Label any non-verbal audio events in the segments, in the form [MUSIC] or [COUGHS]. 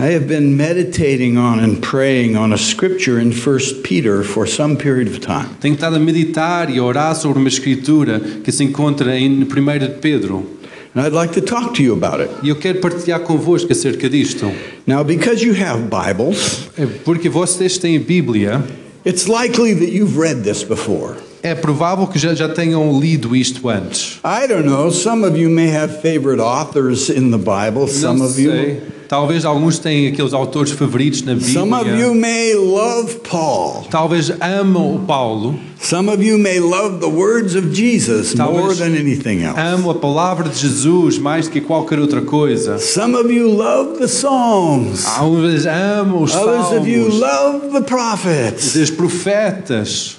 I have been meditating on and praying on a scripture in 1 Peter for some period of time. Tenho estado a meditar e a orar sobre uma escritura que se encontra em 1 de Pedro. And I'd like to talk to you about it. E eu quero partilhar convosco acerca disto. Now, because you have Bibles, Porque vocês têm Bíblia, it's likely that you've read this before. É provável que já, já tenham lido isto antes. I don't know, some of you may have favorite authors in the Bible, some Não of you sei. Talvez alguns tenham aqueles autores favoritos na some of Bíblia. you may love Paul. Talvez amam o Paulo, Some of you may love the words of Jesus Talvez- more than anything else. amam a palavra de Jesus mais que qualquer outra coisa. Some of you love the Psalms. Alguns amam os Others of you salmos, love the prophets. os profetas.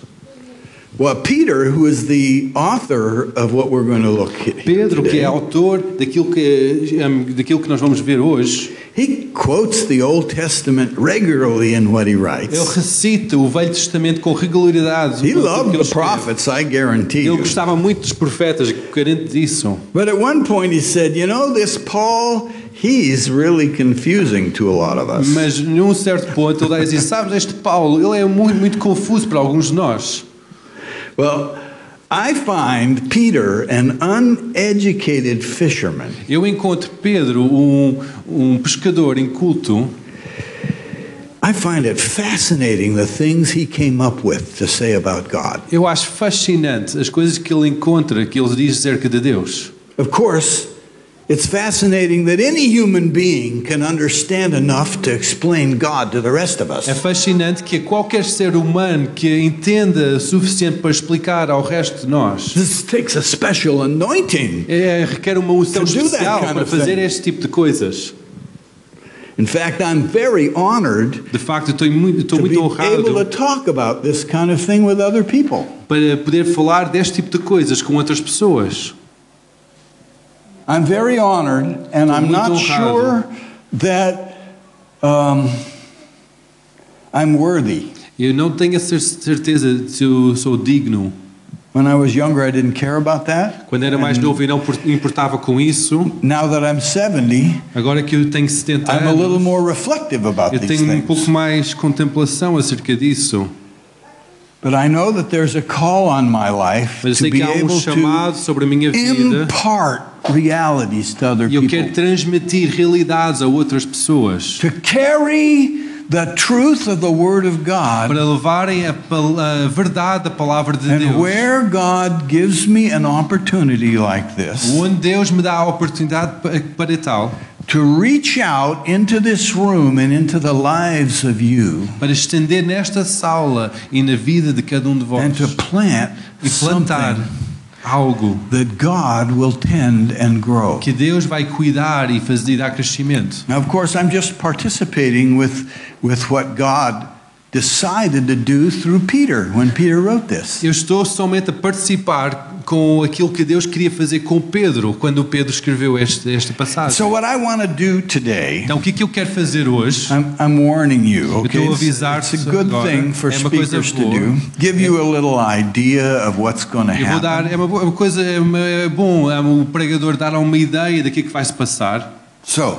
Pedro, que é autor daquilo que, daquilo que nós vamos ver hoje, he quotes the Old Testament regularly in what he ele writes. recita o Velho Testamento com regularidade. He loved ele the prophets, I guarantee Ele you. gostava muito dos profetas, carente disso. But at one point he said, You know, this Paul, he's really confusing to a lot of us. Mas num certo ponto ele diz: Sabes, este Paulo, ele é muito, muito confuso para alguns de nós. Well, I find Peter an uneducated fisherman. Eu encontro Pedro, um, um pescador inculto, I find it fascinating the things he came up with to say about God. eu acho fascinante as coisas que ele encontra, que ele diz acerca de Deus. Of course, it's fascinating that any human being can understand enough to explain God to the rest of É us. fascinante que qualquer ser humano que entenda o suficiente para explicar ao resto de nós This takes a special anointing. é, requer uma unção especial kind para fazer thing. este tipo de coisas. In fact, I'm very honored De facto, estou muito, estou to be muito able to honrado talk about this kind of thing with other people. para poder falar deste tipo de coisas com outras pessoas. I'm very honored, and I'm not sure that um, I'm worthy. Eu não tenho a cer- certeza se eu sou digno. When I was younger, I didn't care about that. Quando era mais novo e não importava com isso, Now that I'm 70, agora que eu tenho 70 I'm a little more reflective about eu these tenho um pouco mais contemplação acerca disso. But I know that there's a call on my life Mas to be um able to sobre a minha vida impart realities to other e eu quero people. transmitir realidades a outras pessoas To carry the truth of the Word of God para levarem a, a verdade da palavra de and Deus. where God gives me an opportunity like this Onde Deus me dá a oportunidade pa- para tal, to reach out into this room and into the lives of you para estender nesta sala e na vida de cada um de vós and to plant e plantar something algo that God will tend and grow. que Deus vai cuidar e fazer dar crescimento. Now, of course, I'm just participating with, with what God decided to do through Peter when Peter wrote this. Eu estou somente a participar com aquilo que Deus queria fazer com Pedro quando Pedro escreveu este, esta passagem. So, what I want to do today, Então, o que é que eu quero fazer hoje? I'm, I'm you, okay? estou a It's, avisar-te it's a good agora. thing for É uma coisa boa. do. Give you a little idea of what's going to dar, é uma, boa- uma coisa, é, uma- é bom é o pregador dar uma ideia daquilo que vai se passar. So,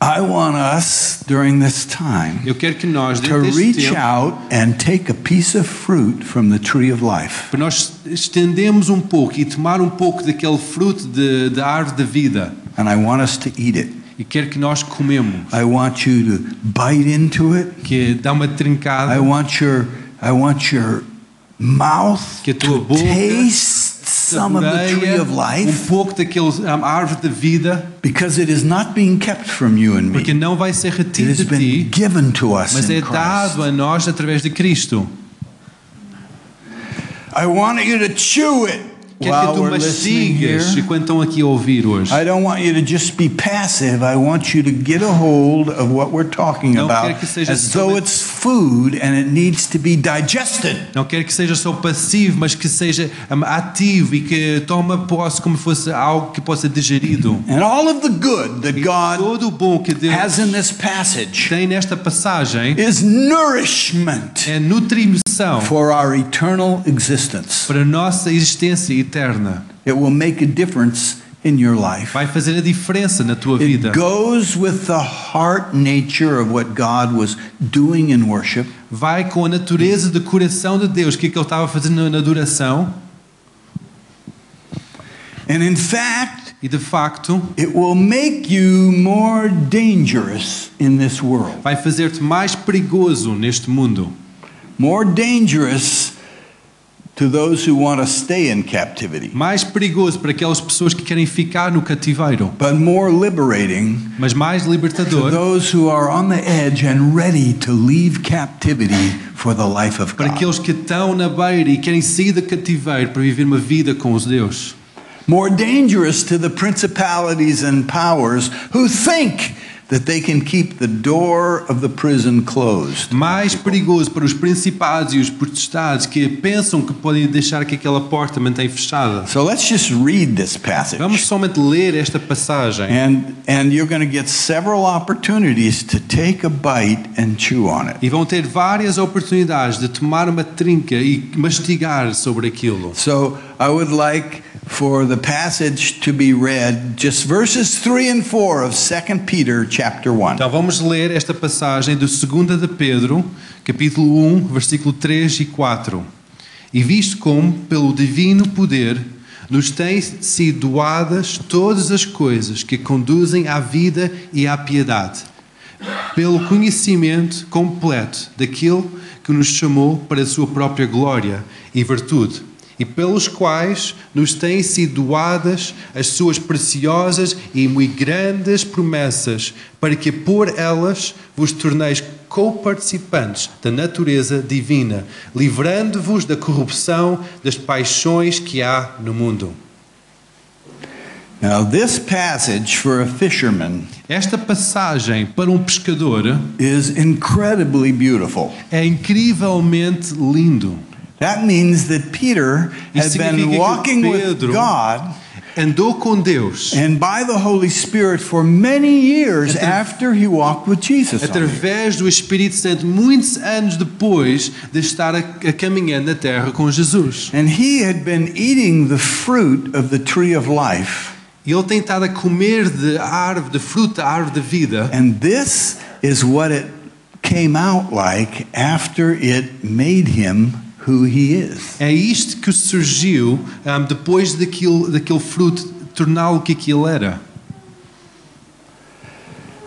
I want us during this time Eu quero que nós, to reach tempo, out and take a piece of fruit from the tree of life. para nós estendemos um pouco e tomar um pouco daquele fruto de- da árvore da vida. And I want us to eat it. E quero que nós comemos, I want you to bite into it. que dá uma trincada. I want your I want your mouth Que a tua to boca taste some of the tree of um life pouco daquele a árvore da vida, because it is not being kept from you and porque me. não vai ser It retido has de been ti, given to us mas é dado a nós através de Cristo. I want you to chew it Quero que while tu mastigas enquanto estão aqui a ouvir hoje. I don't want you to just be passive. I want you to get a hold of what we're talking Não about quero que seja as though it's food and it needs to be digested. Não quero que seja só passivo, mas que seja ativo e que toma posse como fosse algo que possa digerido. And all of the good that God todo o bom que Deus has in this passage tem nesta passagem is nourishment é nutrição for our eternal existence. para a nossa existência eterna. It will make a difference in your life. vai fazer a diferença na tua vida. It goes with the heart nature of what God was doing in worship. Vai com a natureza do coração de Deus, que é que ele estava fazendo na adoração. And in fact, E de facto, it will make you more dangerous in this world. vai fazer-te mais perigoso neste mundo. More dangerous to those who want to stay in captivity, Mais perigoso para aquelas pessoas que querem ficar no cativeiro, but more liberating mas mais to libertador those who are on the edge and ready to leave captivity for the life of God. para aqueles que estão na beira e querem sair do cativeiro para viver uma vida com os Deus. More dangerous to the principalities and powers who think that they can keep the door of the prison closed. Mais perigoso para os principados e os potestades que pensam que podem deixar que aquela porta mantém fechada. So let's just read this passage. Vamos somente ler esta passagem. And, and you're going to get several opportunities to take a bite and chew on it. E vão ter várias oportunidades de tomar uma trinca e mastigar sobre aquilo. So I would like for the passage to be read, just verses 3 and 4 of 2 Peter chapter 1. Então vamos ler esta passagem do 2 de Pedro, capítulo 1, versículo 3 e 4. E visto como, pelo divino poder, nos têm sido doadas todas as coisas que conduzem à vida e à piedade, pelo conhecimento completo daquele que nos chamou para a sua própria glória e virtude, e pelos quais nos têm sido doadas as suas preciosas e muito grandes promessas, para que por elas vos torneis co-participantes da natureza divina, livrando-vos da corrupção das paixões que há no mundo. Now, this passage for a fisherman Esta passagem para um pescador is incredibly beautiful. é incrivelmente lindo. That means that Peter had been walking with God Andou com Deus and by the Holy Spirit for many years after he walked with Jesus. através do Espírito Santo, muitos anos depois de estar a, a caminhar na terra com Jesus. And he had been eating the fruit of the tree of life. E ele tem estado a comer de árvore, de fruta, árvore da vida. And this is what it came out like after it made him who he is. É isto que surgiu ahm, depois daquilo, daquele fruto torná-lo o que aquilo era.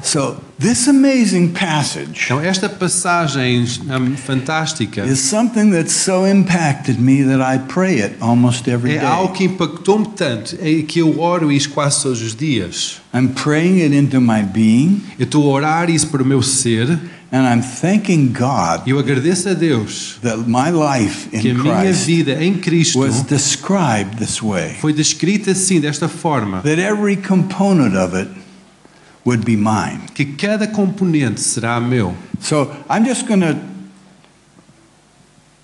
So, this amazing passage Então, esta passagem ahm, fantástica is something that so impacted me that I pray it almost every é algo day. que impactou-me tanto, é que eu oro isso quase todos os dias. I'm praying it into my being, Eu estou a orar isso para o meu ser and I'm thanking God eu agradeço a Deus that my life que a in minha Christ vida em Cristo was described this way. foi descrita assim, desta forma, That every component of it would be mine. que cada componente será meu. So I'm just going to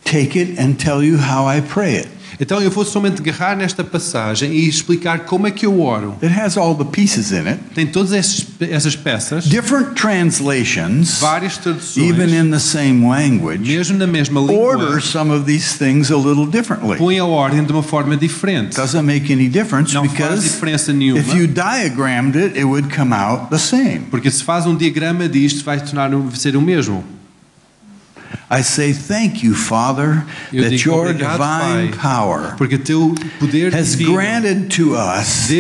take it and tell you how I pray it. Então eu vou somente agarrar nesta passagem e explicar como é que eu oro. It has all the pieces in it. Tem todas essas, peças, Different translations, várias traduções, even in the same language, mesmo na mesma língua, order some of these things a little differently. põe a ordem de uma forma diferente. Doesn't make any difference Não faz because diferença nenhuma, if you diagrammed it, it would come out the same. porque se faz um diagrama disto, vai tornar ser o mesmo. I say thank you, Father, Eu that digo your divine Pai, power Porque teu poder has granted to us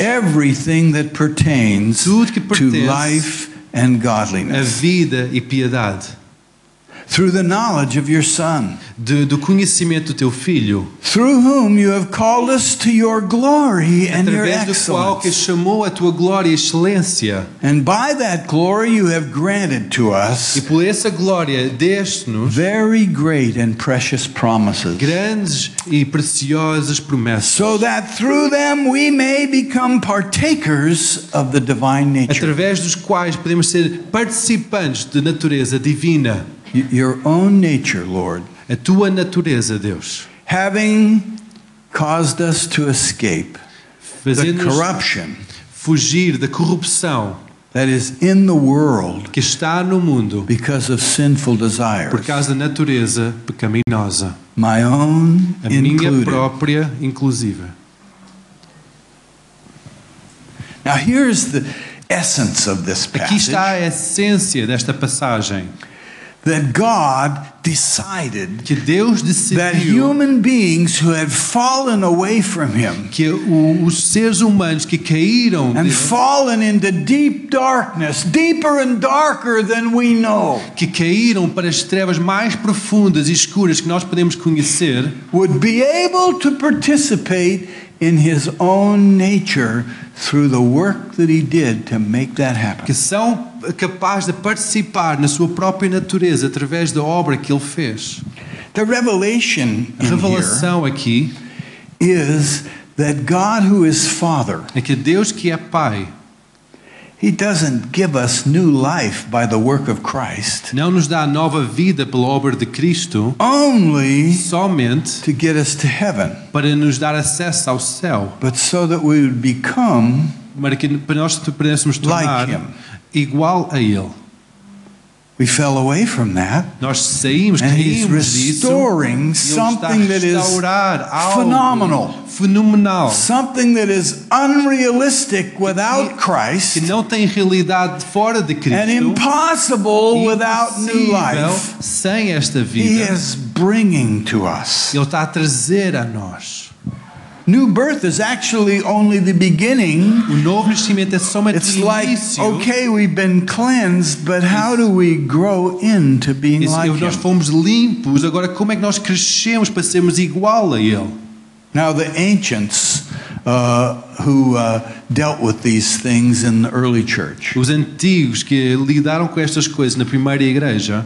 everything that pertains to life and a godliness vida e piedade, through the knowledge of your Son, de- do conhecimento do teu Filho, through whom you have called us to your glory and your através do qual que chamou a tua glória e excelência. And by that glory you have granted to us, E por essa glória deste-nos very great and precious promises, grandes e preciosas promessas, so that through them we may become partakers of the divine nature. através dos quais podemos ser participantes da natureza divina, Your own nature, Lord, a tua natureza, Deus, having caused us to escape the corruption fugir da corrupção that is in the world que está no mundo because of sinful desires. por causa da natureza pecaminosa, my own a minha própria inclusive. Now, here's the essence of this passage. Aqui está a essência desta passagem. That God decided Que Deus that human beings who had fallen away from Him que os seres humanos que caíram and dele, fallen into deep darkness, deeper and darker than we know, que caíram para as trevas mais profundas e escuras que nós podemos conhecer, would be able to participate in His own nature through the work that He did to make that happen. que são capazes de participar na sua própria natureza através da obra que ele fez. The revelation A revelação aqui is that God, who is Father, é que Deus que é Pai He doesn't give us new life by the work of Christ, não nos dá nova vida pela obra de Cristo only somente to get us to heaven, para nos dar acesso ao céu, but so that we would become para que nós pudéssemos tornar Like him. Igual a Ele. We fell away from that, Nós saímos, and He's disso. restoring está something that is phenomenal. fenomenal, something that is unrealistic without Christ que não tem realidade fora de and Cristo, impossible without new life. sem esta He vida. is bringing to us. Ele está a trazer a nós. New birth is actually only the beginning O novo nascimento é somente It's like, okay, we've been cleansed, but how do we grow into being like nós Him? fomos limpos, agora como é que nós crescemos para sermos igual a Ele? Now, the ancients uh, who uh, dealt with these things in the early church Os antigos que lidaram com estas coisas na primeira igreja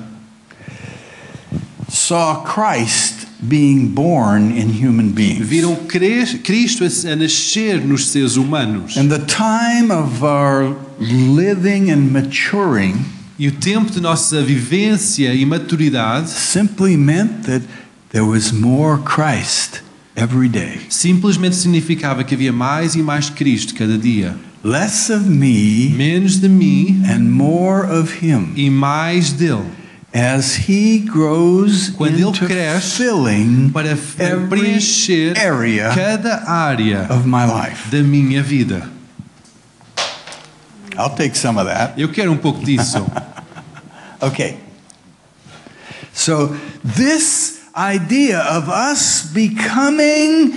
saw Christ being born in human beings. viram Cristo a a nascer nos seres humanos. And the time of our living and maturing E o tempo de nossa vivência e maturidade simply meant that there was more Christ every day. simplesmente significava que havia mais e mais Cristo cada dia. Less of me Menos de mim and more of Him. e mais dele. As he grows Quando ele into cresce, filling Para preencher area cada área of my life. da minha vida. I'll take some of that. Eu quero um pouco disso. [LAUGHS] Okay. So, this idea of us becoming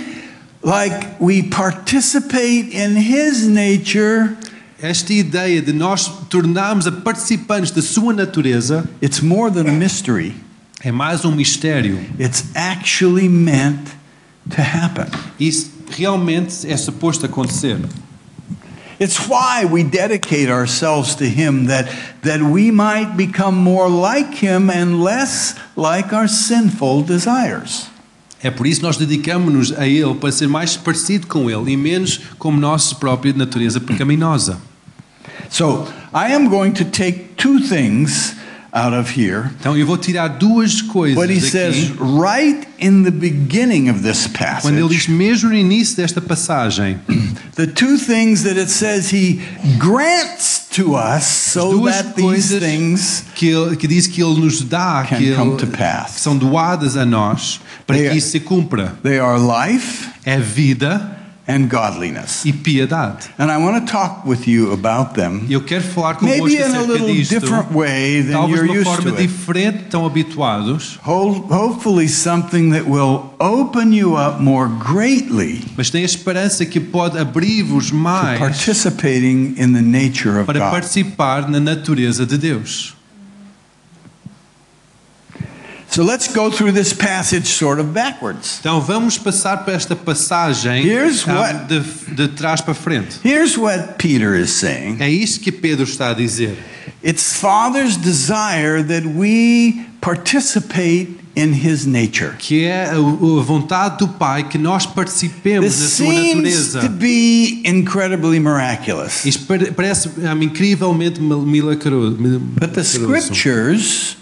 like we participate in his nature, Esta ideia de nós tornarmos a participantes da sua natureza it's more than a mystery. é mais um mistério. It's actually meant to happen. Isso realmente é suposto acontecer. It's why we dedicate ourselves to Him, that, that we might become more like Him and less like our sinful desires. É por isso que nós dedicamos-nos a Ele para ser mais parecido com Ele e menos como nossa própria natureza pecaminosa. So, I am going to take two things out of here. Então eu vou tirar duas coisas What he says right in the beginning of this passage. Quando ele diz mesmo no início desta passagem, [CLEARS THROAT] the two things that it says he grants to us so that these things que, ele, que diz que Ele nos dá, Can que, ele- come to pass. que são doadas a nós, para They que are- isso se cumpra. they are life É vida and godliness. e piedade. And I want to talk with you about them. Eu quero falar convosco Maybe in a little disto, different way than talvez you're de uma used forma to it. diferente, tão habituados, Ho- Hopefully, something that will open you up more greatly mas tem a esperança que pode abrir-vos to mais participating in the nature of para God. participar na natureza de Deus. So let's go through this passage sort of backwards. Então vamos passar para esta passagem Here's ah, what- de, de trás para frente. Here's what Peter is saying É isso que Pedro está a dizer. It's Father's desire that we participate in his nature. Que é a, a vontade do Pai que nós participemos This da sua seems natureza. to be incredibly miraculous. Isto pare- parece ah, incrivelmente mil- milagro- mil- But the milagroso. scriptures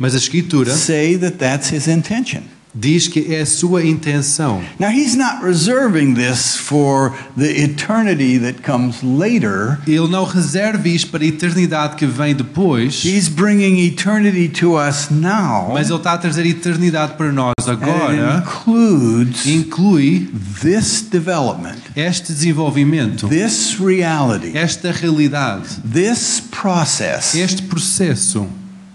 Mas a Escritura say that that's his intention. diz que é a sua intenção. Now, he's not reserving this for the eternity that comes later. Ele não reserva isto para a eternidade que vem depois, He's bringing eternity to us now. mas ele está a trazer a eternidade para nós and agora. includes Inclui this development, este desenvolvimento, this reality, esta realidade, this process, este processo,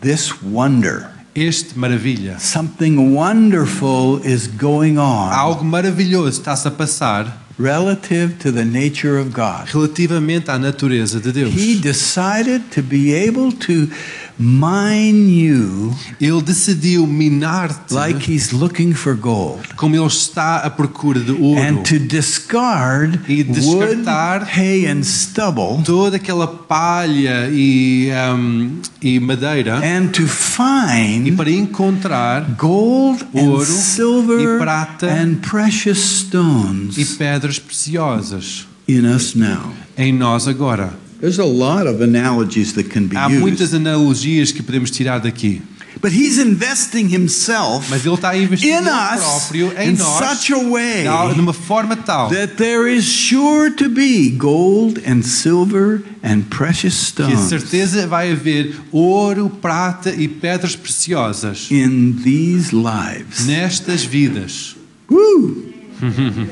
this wonder. este maravilha. Something wonderful is going on Algo maravilhoso está-se a passar relative to the nature of God. relativamente à natureza de Deus. He decided to be able to mine you Ele decidiu minar-te like he's looking for gold como ele está à procura de ouro. and to discard E wood, descartar hay, and stubble Toda aquela palha e, ahm, e madeira and to e find para encontrar gold and Ouro silver e prata and precious stones e pedras preciosas in us now. em nós agora. There's a lot of analogies that can be Há used. muitas analogias que podemos tirar daqui, But he's investing himself mas ele está a investir in us próprio em in nós such a way de de uma forma tal that there is sure to be gold and silver and precious que stones certeza vai haver ouro, prata e pedras preciosas in these lives. nestas vidas. Woo! [LAUGHS]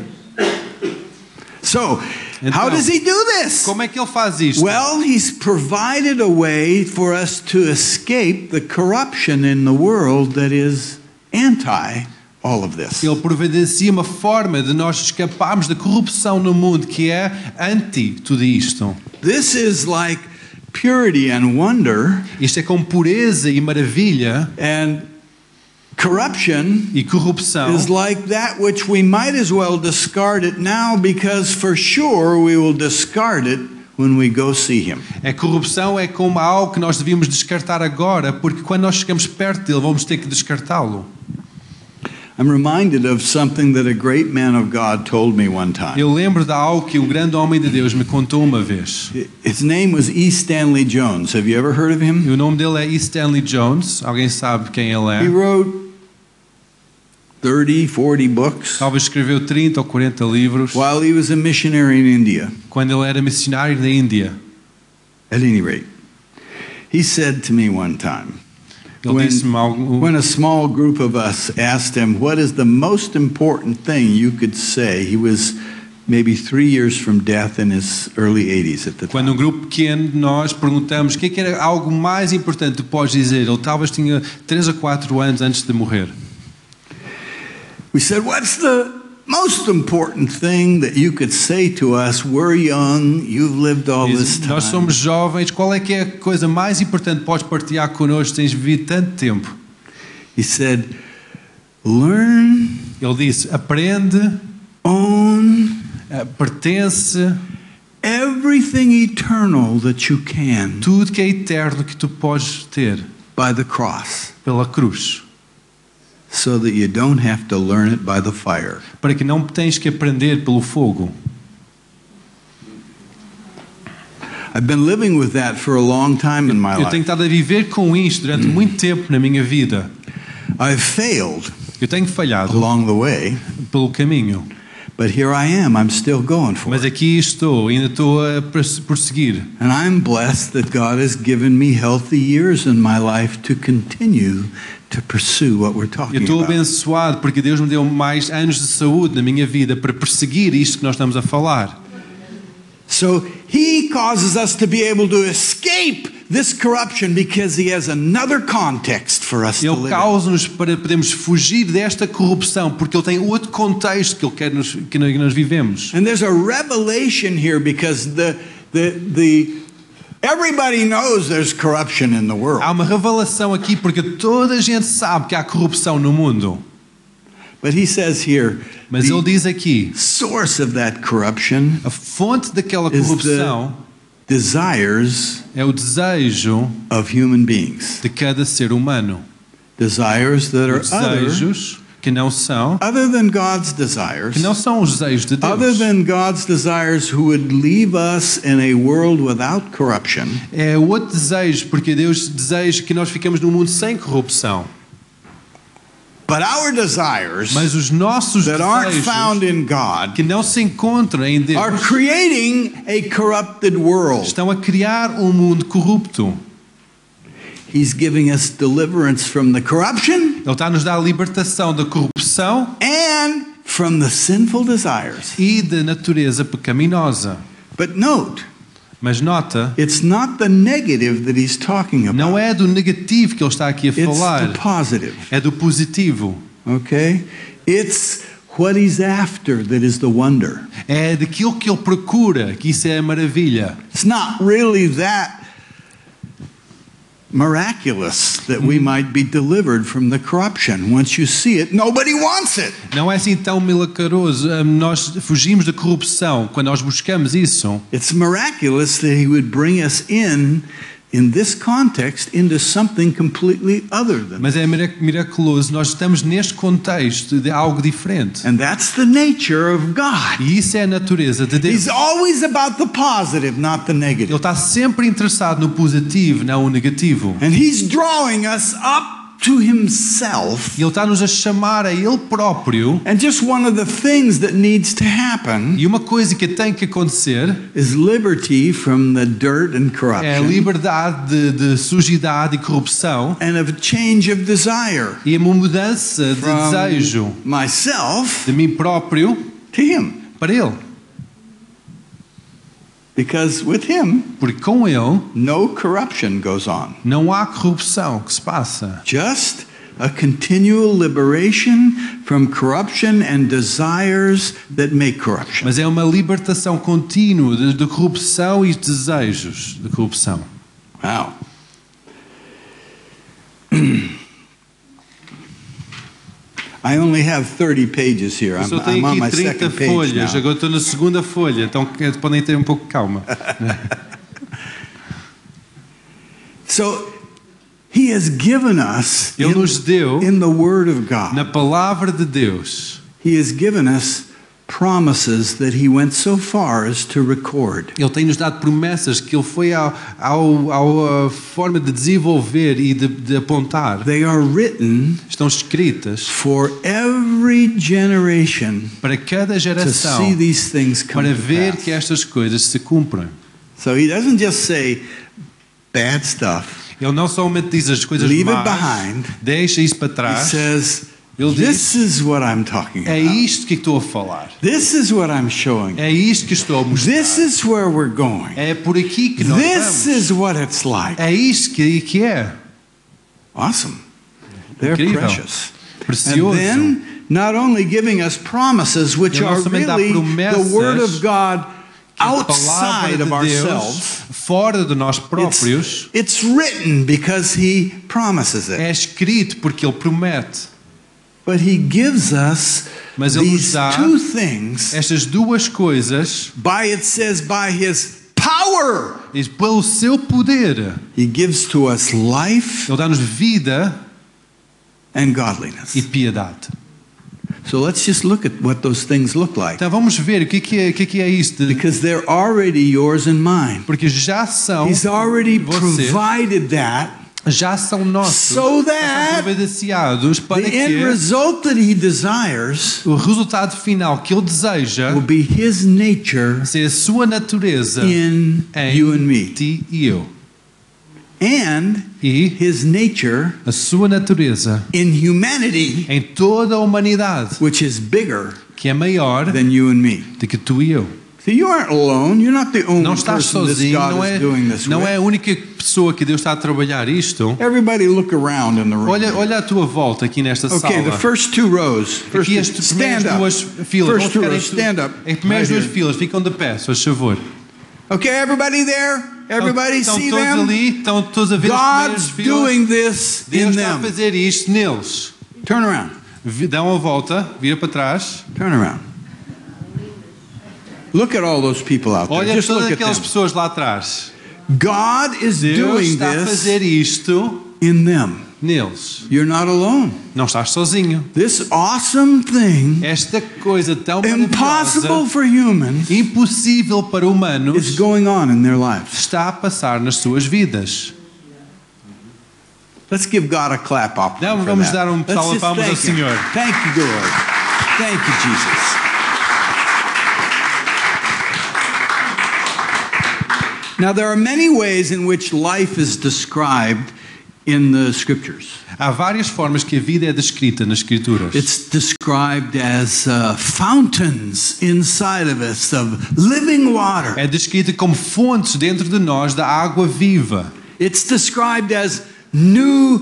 so, how does he do this? Como é que ele faz isto? Well, he's provided a way for us to escape the corruption in the world that is anti all of this. Ele providencia uma forma de nós escaparmos da corrupção no mundo que é anti tudo isto. This is like purity and wonder Isto é com pureza e maravilha and corruption e corrupção. is like that which we might as well discard it now because for sure we will discard it when we go see him. A corrupção é como algo que nós devíamos descartar agora, porque quando nós chegamos perto dele, vamos ter que descartá-lo. I'm reminded of something that a great man of God told me one time. Eu lembro de algo que um grande homem de Deus me contou uma vez. His name was E. Stanley Jones. Have you ever heard of E him? o nome dele é E. Stanley Jones. Alguém sabe quem ele é? He wrote 30, 40 books Talvez escreveu 30 ou 40 livros while he was a missionary in India, quando ele era missionário na Índia. at any rate. He said to me one time, Ele When-. When a small group of us asked him, What is the most important thing you could say? He was maybe three years from death in his early 80s at the Quando um time. grupo pequeno de nós perguntamos o que, é que era algo mais importante que podes dizer, ele talvez tinha 3 ou 4 anos antes de morrer. We said, What's the most important thing that you could say to us? We're young, you've lived all this time. Nós somos jovens, qual é que é a coisa mais importante que podes partilhar connosco? Tens vivido tanto tempo. He said, Learn, Ele disse: aprende, own eh, pertence everything eternal that you can tudo que é eterno que tu podes ter by the cross pela cruz, so that you don't have to learn it by the fire. para que não tens que aprender pelo fogo. I've been living with that for a long time in my Eu tenho life. estado a viver com isto durante mm. muito tempo na minha vida. I've failed Eu tenho falhado along the way, pelo caminho, but here I am. I'm still going for mas it. aqui estou, ainda estou a prosseguir. And I'm blessed that God has given me healthy years in my life to continue to Eu estou abençoado porque Deus me deu mais anos de saúde na minha vida para perseguir isto que nós estamos a falar. So he causes us to be able to escape this corruption because he has another context for us to Ele live in. causa-nos para podermos fugir desta corrupção, porque Ele tem outro contexto que Ele quer nos, que nós vivemos. And there's a revelation here because the the the everybody knows there's corruption in the world. Há uma revelação aqui, porque toda a gente sabe que há corrupção no mundo. But he says here Mas Ele the diz aqui: source of that corruption a fonte daquela Is corrupção desires é o desejo of human beings. de cada ser humano. Desires that are other, Desejos que não são, other than God's desires. que não são os desejos de Other Deus. than God's desires who would leave us in a world without corruption. É outro desejo, porque Deus deseja que nós ficamos num mundo sem corrupção. But our desires Mas os nossos that aren't found in God que não se encontram em are Deus creating a corrupted world. estão a criar um mundo corrupto. He's giving us deliverance from the corruption Ele está nos dar libertação da corrupção and from the sinful desires. e da natureza pecaminosa. But note, Mas nota, it's not the negative that he's talking about. não é do negativo que ele está aqui a It's falar, the positive. é do positivo. Okay? It's what he's after that is the wonder. É daquilo que ele procura, que isso é a maravilha. It's not really that miraculous that we mm-hmm. might be delivered from the corruption. Once you see it, nobody wants it. Não é assim tão milagroso. Hum, Nós fugimos da corrupção quando nós buscamos isso. It's miraculous that he would bring us in in this context into something completely other than Mas é miraculoso. Nós estamos neste contexto de algo diferente. and that's the nature of God. E isso é a natureza de Deus. He's always about the positive, not the negative. Ele está sempre interessado no positivo, não no negativo. And he's drawing us up to himself. Ele está-nos a chamar a Ele próprio. And just one of the things that needs to happen E uma coisa que tem que acontecer is liberty from the dirt and é a corruption liberdade de, de sujidade e corrupção and of change of desire e uma mudança de desejo myself de mim próprio to him. para Ele. Because with him, Porque com Ele no corruption goes on. não há corrupção que se passa. Just a continual liberation from corruption and desires that make corruption. Mas é uma libertação contínua de, de corrupção e desejos de corrupção. Wow. [CLEARS THROAT] I only have 30 pages here. I'm, I'm on my aqui 30 second page now. agora estou na segunda folha, então podem ter um pouco de calma. [LAUGHS] So he has given us Ele in, nos deu in the Word of God. na palavra de Deus. He has given us promises that he went so far as to record. Ele tem nos dado promessas que ele foi ao, ao, forma de desenvolver e de, de apontar. They are written Estão escritas for every generation para cada to geração see these things come para to ver que estas coisas se cumprem. So he doesn't just say bad stuff. Ele não somente diz as coisas Leave it más, behind. deixa isso para He trás. says, Ele "This is what I'm talking É about. isto que estou a falar. This is what I'm showing. É isto que estou a mostrar. This is where we're going. É por aqui que nós This vamos. is what it's like." É isto que, que é. Awesome. They're Incrível. precious. And Precioso. then, not only giving us promises, which Ele não are somente dá really the promessas, Word of God que a outside palavra of de Deus, ourselves. fora de nós próprios, It's, it's written because He promises it. é escrito porque Ele promete. But He gives us Mas Ele nos these dá two things Estas duas coisas, by, it says, by His power. e pelo seu poder, He gives to us life Ele dá-nos vida and godliness. e piedade. So let's just look at what those things look like. Então vamos ver o que que é, que é, que é isto. Because they're already yours and mine. Porque já são, He's already você, provided that já são nossos, so providenciados para the end que result that he desires o resultado final que Ele deseja will be his nature ser a sua natureza in em you and me. ti e eu. And E his nature a sua natureza in humanity, em toda a humanidade, which is bigger que é maior than you and me. do que tu e eu. So you aren't alone. You're not the only Não estás sozinho, não is é, doing this não é a única pessoa que Deus está a trabalhar isto. Everybody look around in the room. Olha, olha à tua volta aqui nesta okay, the sala. first two rows. First Aqui as primeiras duas filas. First vão stand up. As primeiras duas filas ficam de pé, se faz favor. Okay, everybody there? Everybody estão see todos them? ali, estão todos a ver God's doing this Deus in está a them. fazer isto neles. Turn around. Dão a volta, vira para trás. Turn around. Look at all those people out there. Olha Just todas look at aquelas them. pessoas lá atrás. God is Deus doing está a this fazer isto in them. neles. You're not alone. Não estás sozinho. This awesome thing, Esta coisa tão impossible maravilhosa, for humans, impossível para is humanos, going on in their lives. está a passar nas suas vidas. Let's give God a clap. Não, vamos dar um Let's just palmas ao thank him. Senhor. Thank you, Lord. Thank you, Jesus. Now, there are many ways in which life is described in the scriptures. Há várias formas que a vida é descrita nas Escrituras. It's described as uh, fountains inside of us of living water. É descrita como fontes dentro de nós da água viva. It's described as new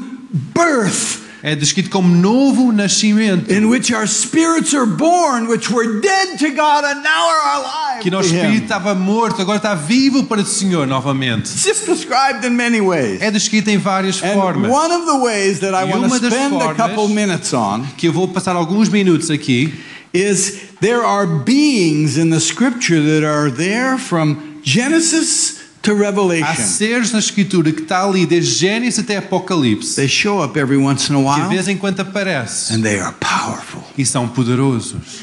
birth É descrito como novo nascimento. in which our spirits are born, which were dead to God and now are alive. Que nosso espírito estava morto, agora está vivo para o Senhor novamente. It's just described in many ways. É descrito em várias And formas. one of the ways that I E want to spend a formas- couple minutes on Que eu vou passar alguns minutos aqui. is there are beings in the scripture that are there from Genesis to Há Revelation. seres na Escritura que está ali desde Gênesis até Apocalipse. They show up every once in a Que de while vez em quando aparece. and they are powerful. E são poderosos.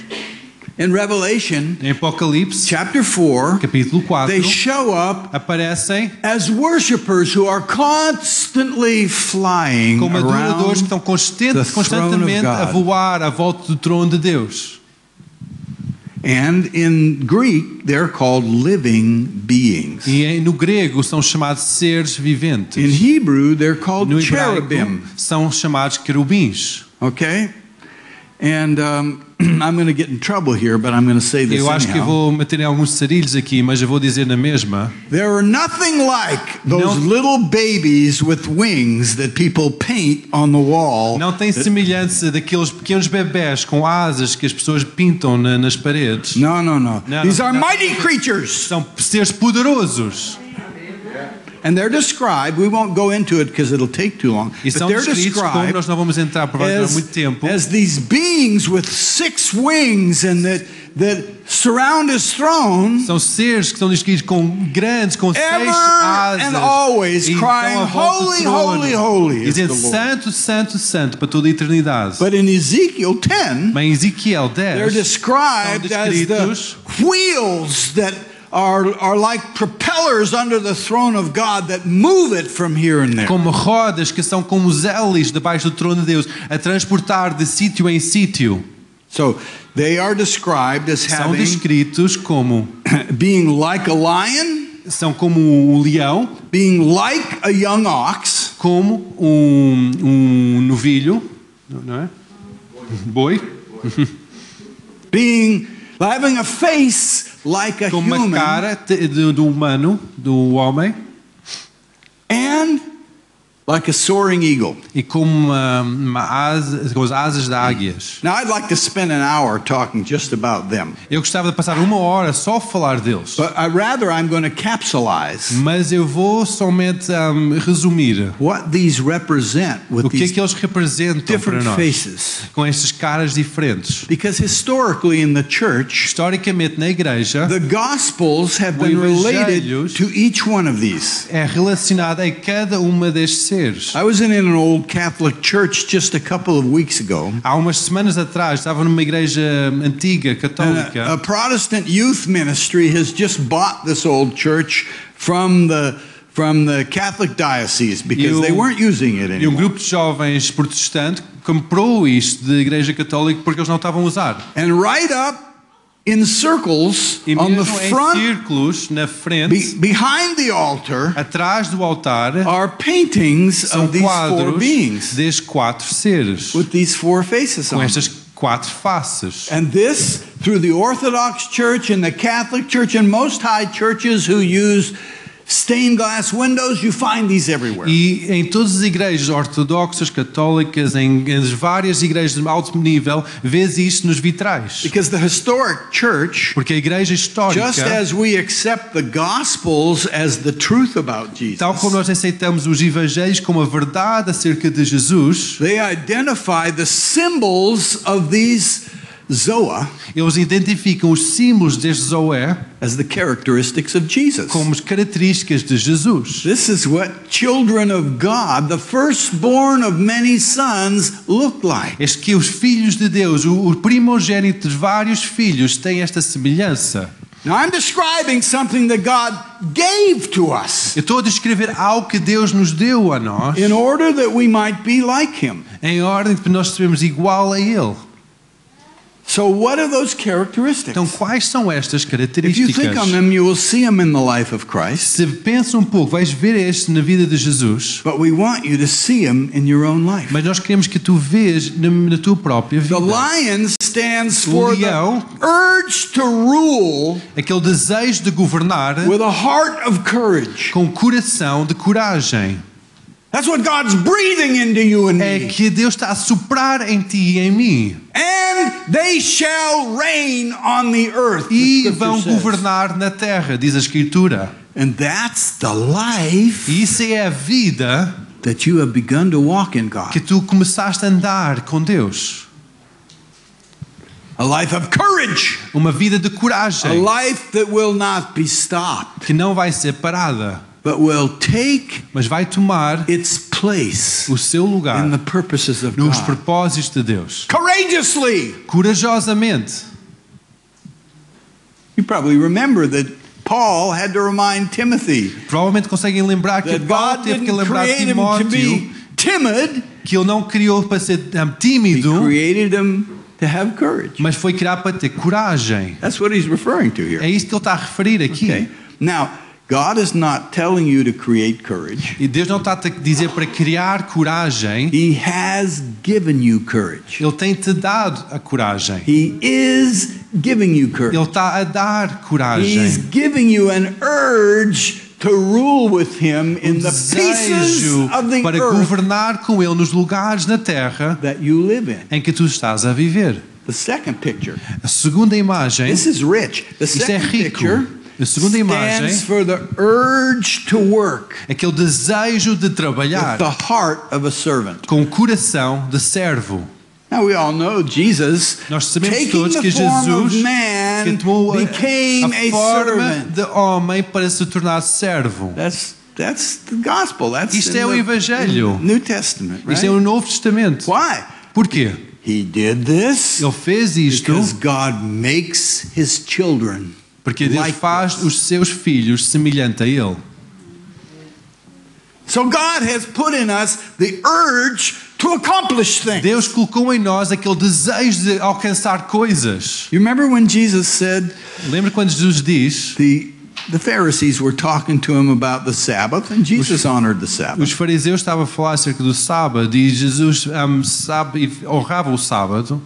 In Revelation Em Apocalipse, chapter 4, capítulo 4, they show up aparecem as worshipers who are constantly flying como adoradores que estão constantemente a voar à volta do trono de Deus. And in Greek they're called living beings. E no grego são chamados seres In viventes. Hebrew they're called No cherubim. são chamados querubins. Okay? And um, [CLEARS THROAT] I'm going to get in trouble here, but I'm going to say this Eu acho que vou meter alguns sarilhos aqui, mas eu vou dizer na mesma. There are nothing like those Não- little babies with wings that people paint on the wall. Não tem semelhança daqueles pequenos bebés com asas que as pessoas pintam na- nas paredes. No, no, no. No, These no, are mighty creatures. São seres poderosos. And they're described, we won't go into it because it'll take too long. E But they're described nós não vamos entrar por vai durar as, muito tempo. as these beings with six wings and that, that surround his throne. São seres que estão descritos com grandes, com seis Ever asas. and always e crying, "Holy, holy, holy is Dizendo the Lord." santo, santo, santo para toda a eternidade. But in Ezekiel 10, Mas em Ezequiel they're described as the wheels that are, are like propellers under the throne of God that move it from here and there. como rodas que são como os hélices debaixo do trono de Deus a transportar de sítio em sítio. So they are described as São having descritos como [COUGHS] being like a lion, são como um leão, being like a young ox, como um, um novilho, não é? Boi, being having a face like a com uma human, cara te- do, do humano, do homem, and like a soaring eagle. e com uma, uma asa, com as asas de águias. Now I'd like to spend an hour talking just about them, Eu gostava de passar uma hora só a falar deles, but I, rather I'm going to capsulize mas eu vou somente um, resumir what these represent with o que é que eles representam para different nós, faces. com estas caras diferentes. Because historically in the church, Historicamente na igreja the Gospels have been related to each one of these. é relacionada a cada uma destes seres. I was in an old Catholic church just a couple of weeks ago. Há umas semanas atrás estava numa igreja antiga, católica, a, a Protestant youth ministry has just bought this old church from the from the Catholic diocese because You- they weren't using it e um anymore. grupo de jovens protestantes comprou isto da igreja católica porque eles não estavam a usar. And right up in circles on the front, círculos, na be, behind the altar, atrás do altar, are paintings of these four beings destes quatro seres, with these four faces on. them. quatro faces. And this, through the Orthodox Church and the Catholic Church and most high churches who use stained glass windows, you find these everywhere. E em todas as igrejas ortodoxas, católicas, em, em várias igrejas de alto nível, vês isto nos vitrais. Because the historic church, Porque a igreja histórica, just as we accept the Gospels as the truth about Jesus, tal como nós aceitamos os evangelhos como a verdade acerca de Jesus, they identify the symbols of these Zoa eles identificam os símbolos deste Zoé as the characteristics of Jesus. como as características de Jesus. This is what children of God, the firstborn of many sons, look like. É que os filhos de Deus, o, o primogênito de vários filhos, têm esta semelhança. Now, I'm describing something that God gave to us Eu estou a descrever algo que Deus nos deu a nós in order that we might be like Him. em ordem para nós sermos igual a Ele. So, what are those characteristics? Então, quais são estas If you características? think on them, you will see them in the life of Christ, Se pensa um pouco, vais ver este na vida de Jesus, but we want you to see them in your own life. mas nós queremos que tu vês na, na tua própria vida. The lion stands for the leão- urge to rule Aquele desejo de governar with a heart of courage. com coração de coragem. That's what God's breathing into you and É me. que Deus está a soprar em ti e em mim. And they shall reign on the earth. E vão governar na terra, diz a Escritura. And that's the life E isso é a vida that you have begun to walk in God. que tu começaste a andar com Deus. A life of courage. Uma vida de A coragem life that will not be stopped, que não vai ser parada, but will take mas vai tomar its place o seu lugar in the purposes of nos God. propósitos de Deus. Courageously. Corajosamente. You probably remember that Paul had to remind Timothy Provavelmente conseguem lembrar que Paulo God teve que lembrar create him to Timóteo timid, que ele não criou para ser um, he created him to have courage. mas foi criado para ter coragem. That's what he's referring to here. É isso que ele está a referir aqui. Okay. Now, God is not telling you to create courage. E Deus não está a te dizer para criar coragem, He has given you courage. Ele tem-te dado a coragem. He is giving you courage. Ele está a dar He's coragem. giving you an urge to rule with him in the pieces of the para earth governar com Ele nos lugares na terra that you live in. em que tu estás a viver. The second picture. A segunda imagem, This is rich. The Isto é second rico. picture A segunda imagem for the urge to work aquele desejo de with trabalhar the heart of a servant. com o coração de servo. Now we all know Jesus, Nós sabemos todos que Jesus que tomou a, became a forma de homem para se tornar servo. That's that's the gospel. That's Isto é o Evangelho. New Testament, right? Isto é o Novo Testamento. Why? Porquê? He did this Ele fez isto because God makes his children porque Deus like faz this. os seus filhos semelhante a Ele. So God has put in us the urge to accomplish things. Deus colocou em nós aquele desejo de alcançar coisas. You remember when Jesus said Lembra quando Jesus diz: the the Pharisees were talking to him about the Sabbath, and Jesus honored the Sabbath. os fariseus estavam a falar acerca do sábado e Jesus um, sabe, honrava o sábado.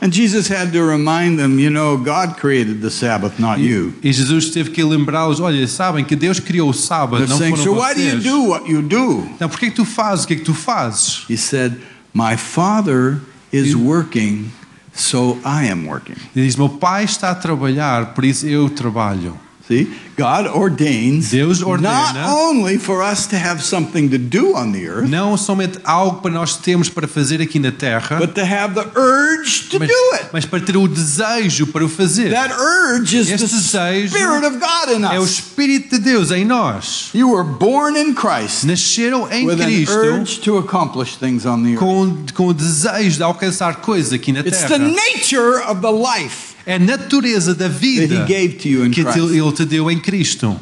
And Jesus had to remind them, you know, God created the Sabbath, not you. E Jesus teve que lembrá-los: olha, sabem que Deus criou o sábado, They're não saying, foram so why do you do what you do? Então, por que, tu fazes o que é que tu fazes? He said, My Father is working, so I am working. Ele diz: meu pai está a trabalhar, por isso eu trabalho. See, God ordains Deus not ordena- only for us to have something to do on the earth, Não somente algo para nós termos para fazer aqui na terra, but to have the urge to mas, do it. mas para ter o desejo para o fazer. That urge is the Este desejo Spirit of God in É o us. Espírito de Deus em nós. You were born in Christ Nasceram em with an Cristo urge to accomplish things on the earth. com, com o desejo de alcançar coisas aqui na It's the terra. nature of the life É a natureza da vida He gave to you in que Ele te deu em Cristo.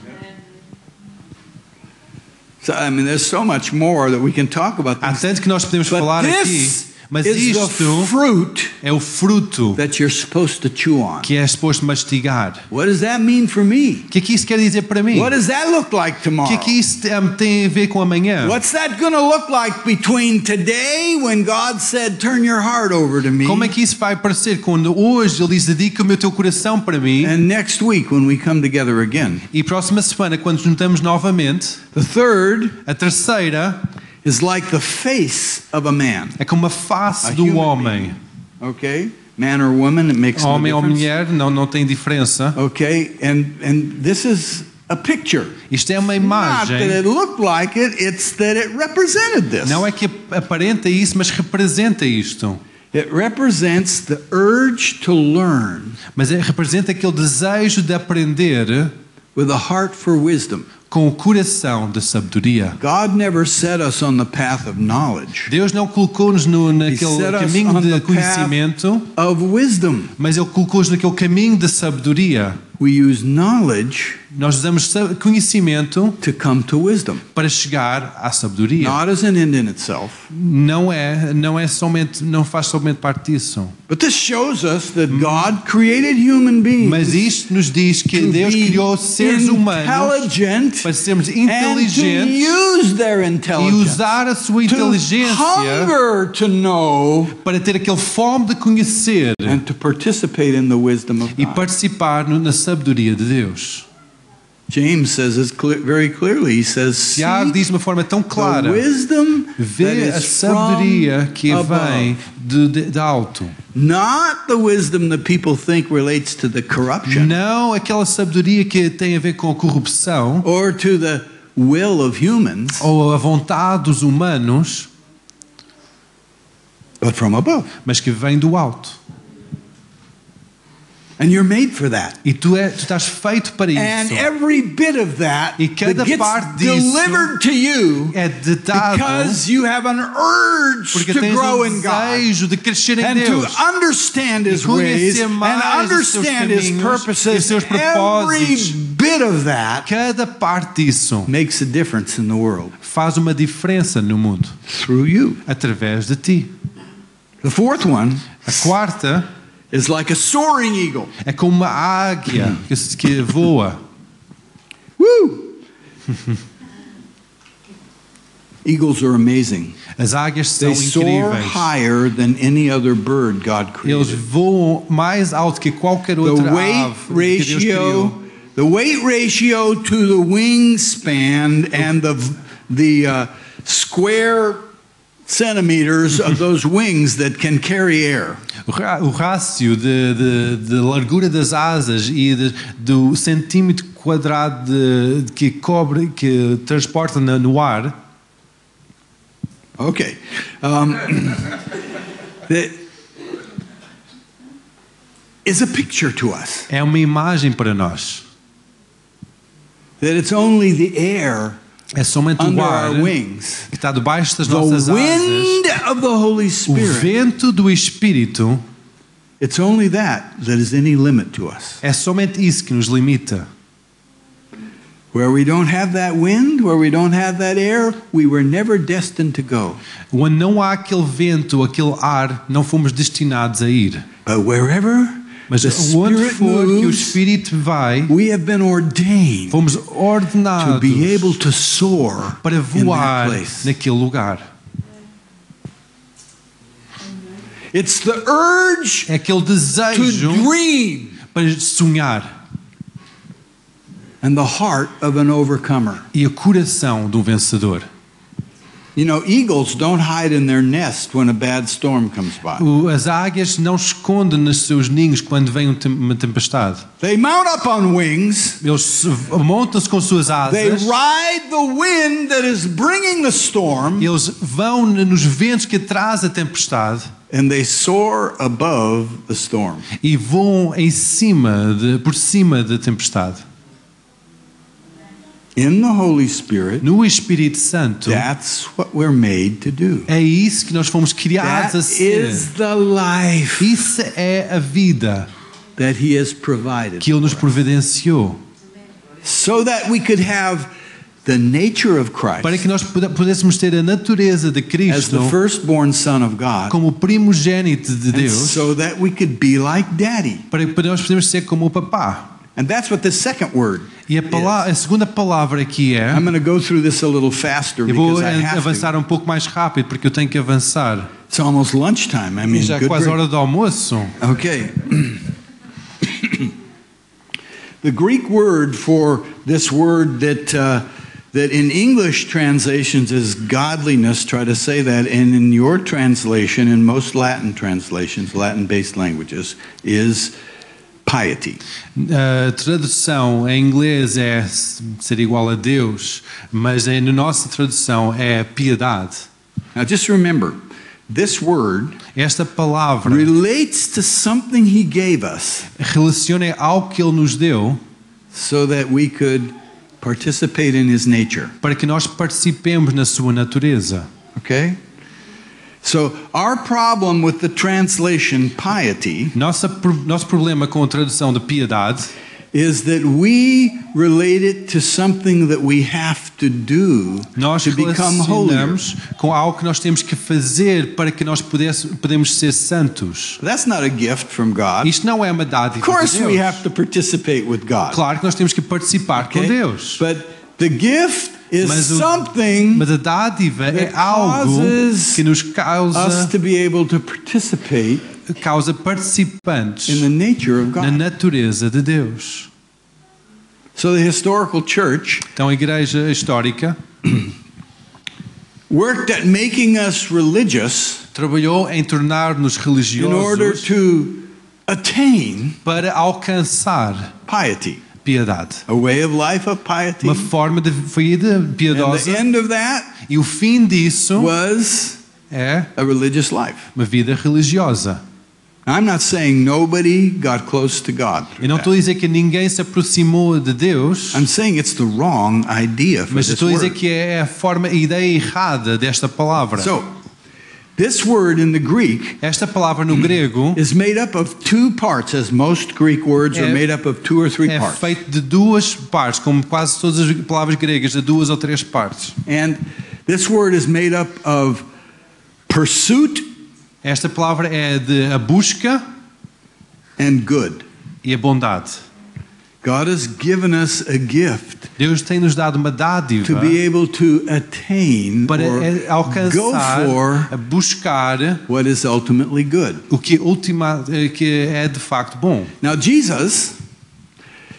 So, I mean, there's so much more that we can talk about. Há This. tanto que nós podemos But falar aqui, mas is isto the fruit é o fruto that you're supposed to chew on. que é suposto mastigar. What does that mean for me? O que é que isso quer dizer para mim? What does that look like O tomorrow? que é que isso tem a ver com amanhã? What's that going to look like between today when God said, Turn your heart over to me, Como é que isso vai parecer quando hoje ele diz dedica o meu teu coração para mim and next week when we come together again? e próxima semana quando nos juntamos novamente, The third a terceira is like the face of a man. é como a face A do homem. Okay? Man or woman, it makes no Homem ou mulher não não tem diferença. Okay? And, and this is a picture. Isto é uma Not that it looked like it, it's that it represented this. Não é que aparenta isso, mas representa isto. It represents the urge to learn Mas representa aquele desejo de aprender with a heart for wisdom. com o coração de sabedoria. Deus não colocou-nos naquele caminho de conhecimento, mas Ele colocou-nos naquele caminho de sabedoria we use knowledge Nós usamos sa- conhecimento to come to wisdom. para chegar à sabedoria. Not as an end in itself. Não é, não é somente, não faz somente parte disso. But this shows us that God created human beings Mas isto nos diz que Deus criou seres humanos para sermos and to inteligentes use their e usar a sua inteligência to know para ter aquele fome de conhecer and to participate in the wisdom of e God. participar no- na sabedoria de Deus. James says this cle- very clearly. He says, Tiago "Seek diz de uma forma tão the clara: wisdom that vê a sabedoria que above." vem de, de, de alto. Not the wisdom that people think relates to the corruption Não aquela sabedoria que tem a ver com a corrupção or to the will of humans, ou a vontade dos humanos, but from above. mas que vem do alto. And you're made for that. E tu, é, tu estás feito para And isso. every bit of that E cada that gets parte disso delivered to you É dedado because you have an urge porque to tens grow um in God de crescer em and Deus. to understand His ways and understand His purposes. seus Every propósitos. bit of that Cada parte disso makes a difference in the world faz uma diferença no mundo through you. através de ti. The fourth one A quarta is like a soaring eagle. é como uma águia que, que voa. [LAUGHS] Woo! Eagles are amazing. As águias são They soar incríveis. higher than any other bird God Eles created. voam mais alto que qualquer The outra weight ave que Deus ratio, criou. the weight ratio to the wingspan and the the uh, square centimeters of those wings that can carry air. O rácio de, de- de largura das asas e de- do centímetro quadrado que cobre, que transporta no ar, Okay. Um, [COUGHS] is a picture to us é uma imagem para nós. that it's only the air É somente o under ar our wings. que está debaixo das The nossas asas. wind of the Holy O vento do Espírito It's only that that is any limit to us. é somente isso que nos limita. Where we don't have that wind, where we don't have that air, we were never destined to go. Quando não há aquele vento, aquele ar, não fomos destinados a ir. But wherever Mas the onde Spirit for que o Espírito vai, we have been ordained fomos to ordenados be able to soar para voar naquele lugar. It's the urge É aquele to desejo dream para sonhar and the heart of an overcomer. e o coração do vencedor. You know, eagles don't hide in their nest when a bad storm comes by. As águias não escondem nos seus ninhos quando vem um uma tempestade. They mount up on wings. Eles se- montam-se com suas They asas. ride the wind that is bringing the storm Eles vão nos ventos que traz a tempestade and they soar above the storm. e voam em cima de, por cima da tempestade. In the Holy Spirit, No Espírito Santo that's what we're made to do. é isso que nós fomos criados That a ser. is the life Isso é a vida that He has provided. que Ele nos providenciou So that we could have the nature of para Christ que nós pudéssemos ter a natureza de as Cristo the firstborn Son of God, como o primogênito de Deus so that we could be like Daddy. para que nós podemos ser como o papá. And that's what the second word E a, pala- a segunda palavra aqui é. I'm going to go through this a little faster Eu vou because I a- have avançar to. um pouco mais rápido porque eu tenho que avançar. It's almost lunchtime. I E mean, já é quase grief. hora do almoço. Okay. the Greek word for this word that uh, that in English translations is godliness. Try to say that, and in your translation, in most Latin translations, Latin-based languages, is piety. A tradução em inglês é ser igual a Deus, mas na nossa tradução é piedade. Now, just remember, this word Esta palavra relates to something He gave us, relaciona algo que Ele nos deu so that we could participate in His nature. para que nós participemos na sua natureza. Okay? So, our problem with the translation piety Nossa, nosso problema com a tradução de piedade is that we relate it to something that we have to do Nós to become holier. com algo que nós temos que fazer para que nós pudesse, podemos ser santos. That's not a gift from God. Isto não é uma dádiva Of course, de we have to participate with God. Claro que nós temos que participar com? Deus. But the gift is Mas o- something Mas a dádiva é algo causes que nos us to be able to participate causa participantes in the nature of God. na natureza de Deus. So the historical church Então a igreja histórica [CLEARS THROAT] worked at making us religious trabalhou em tornar-nos in order to attain para alcançar piety, piedade. a way of life of piety. Uma forma de vida piedosa end of that e o fim disso was é a religious life. uma vida religiosa. I'm not saying nobody got close to God. Eu não estou a dizer que ninguém se aproximou de Deus, I'm saying it's the wrong idea for mas estou a dizer que é a forma, a ideia errada desta palavra. So, this word in the Greek Esta palavra no grego is made up of two parts, as most Greek words are made up of two or three é parts. feito de duas partes, como quase todas as palavras gregas, de duas ou três partes. And this word is made up of pursuit Esta palavra é de a busca and good. e a bondade. God has given us a gift Deus tem nos dado uma dádiva to be able to attain para é, go for buscar what is ultimately good. o que, ultima, eh, que é de facto bom. Now, Jesus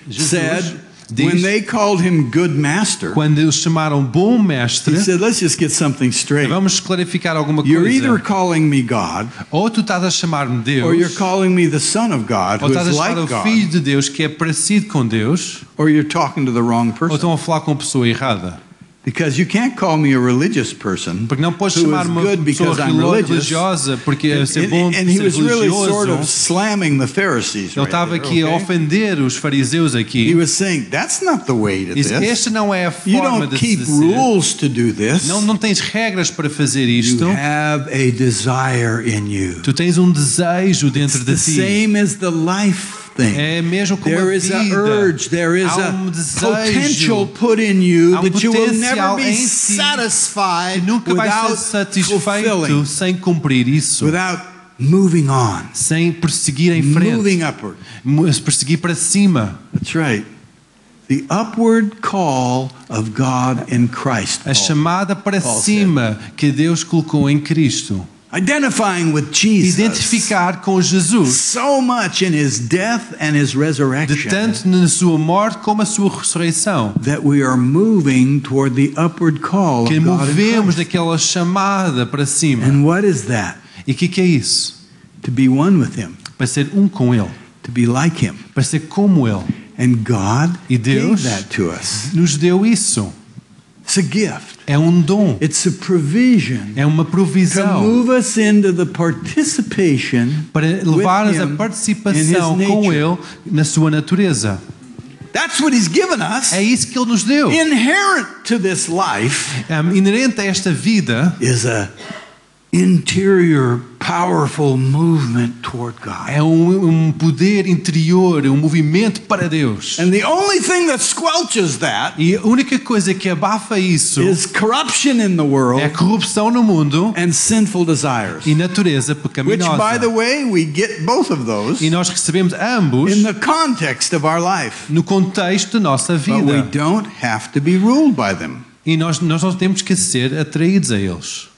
Jesus said, diz, when they called him good master, quando eles chamaram bom mestre, he said, let's just get something straight. vamos clarificar alguma You're either calling me God Ou tu estás a chamar-me Deus, or you're calling me the Son of God ou estás a chamar like o Filho de Deus que é parecido com Deus, or you're talking to the wrong person. ou estão a falar com a pessoa errada. Because you can't call me a religious person Porque não podes who is chamar uma good pessoa because I'm religious. religiosa porque é ser And, bom and he ser was really sort of slamming the Pharisees. Ele right estava there, aqui a ofender os fariseus He was saying, that's not the way to Diz, this. esta não é a You forma don't de, keep de ser. rules to do this. Não, não tens regras para fazer isto. You have a desire in you. Tu tens um desejo dentro It's de the ti. same as the life thing. É mesmo como There is a vida. urge, there is a um desejo. potential put in you um that you will never be satisfied nunca without satisfeito fulfilling, sem cumprir isso. without moving on, Sem perseguir em frente. moving upward. Perseguir para cima. That's right. The upward call of God in Christ. A chamada para Paul cima que Deus colocou em Cristo. Identifying with Jesus. Identificar com Jesus. so much in his death and his De resurrection tanto na sua morte como a sua ressurreição. that we are moving toward the upward call Que of God movemos daquela chamada para cima. And what is that? E o que, que é isso? To be one with him, Para ser um com Ele. to be like him. Para ser como Ele. And God E Deus gave that to us. nos deu isso. It's a gift. É um dom. It's a provision É uma to provisão move us into the participation para levar-nos a him participação com. Ele na sua natureza. That's what he's given us. É isso que Ele nos deu. Inherent to this life Um, inerente a esta vida is a interior powerful movement toward God. é um, um poder interior, um movimento para Deus. And the only thing that squelches that E a única coisa que abafa isso is corruption in the world é a corrupção no mundo and sinful desires. e natureza pecaminosa. Which, by the way, we get both of those E nós recebemos ambos in the context of our life. no contexto da nossa But we don't have to be ruled by them. E nós, nós não temos que ser atraídos a eles.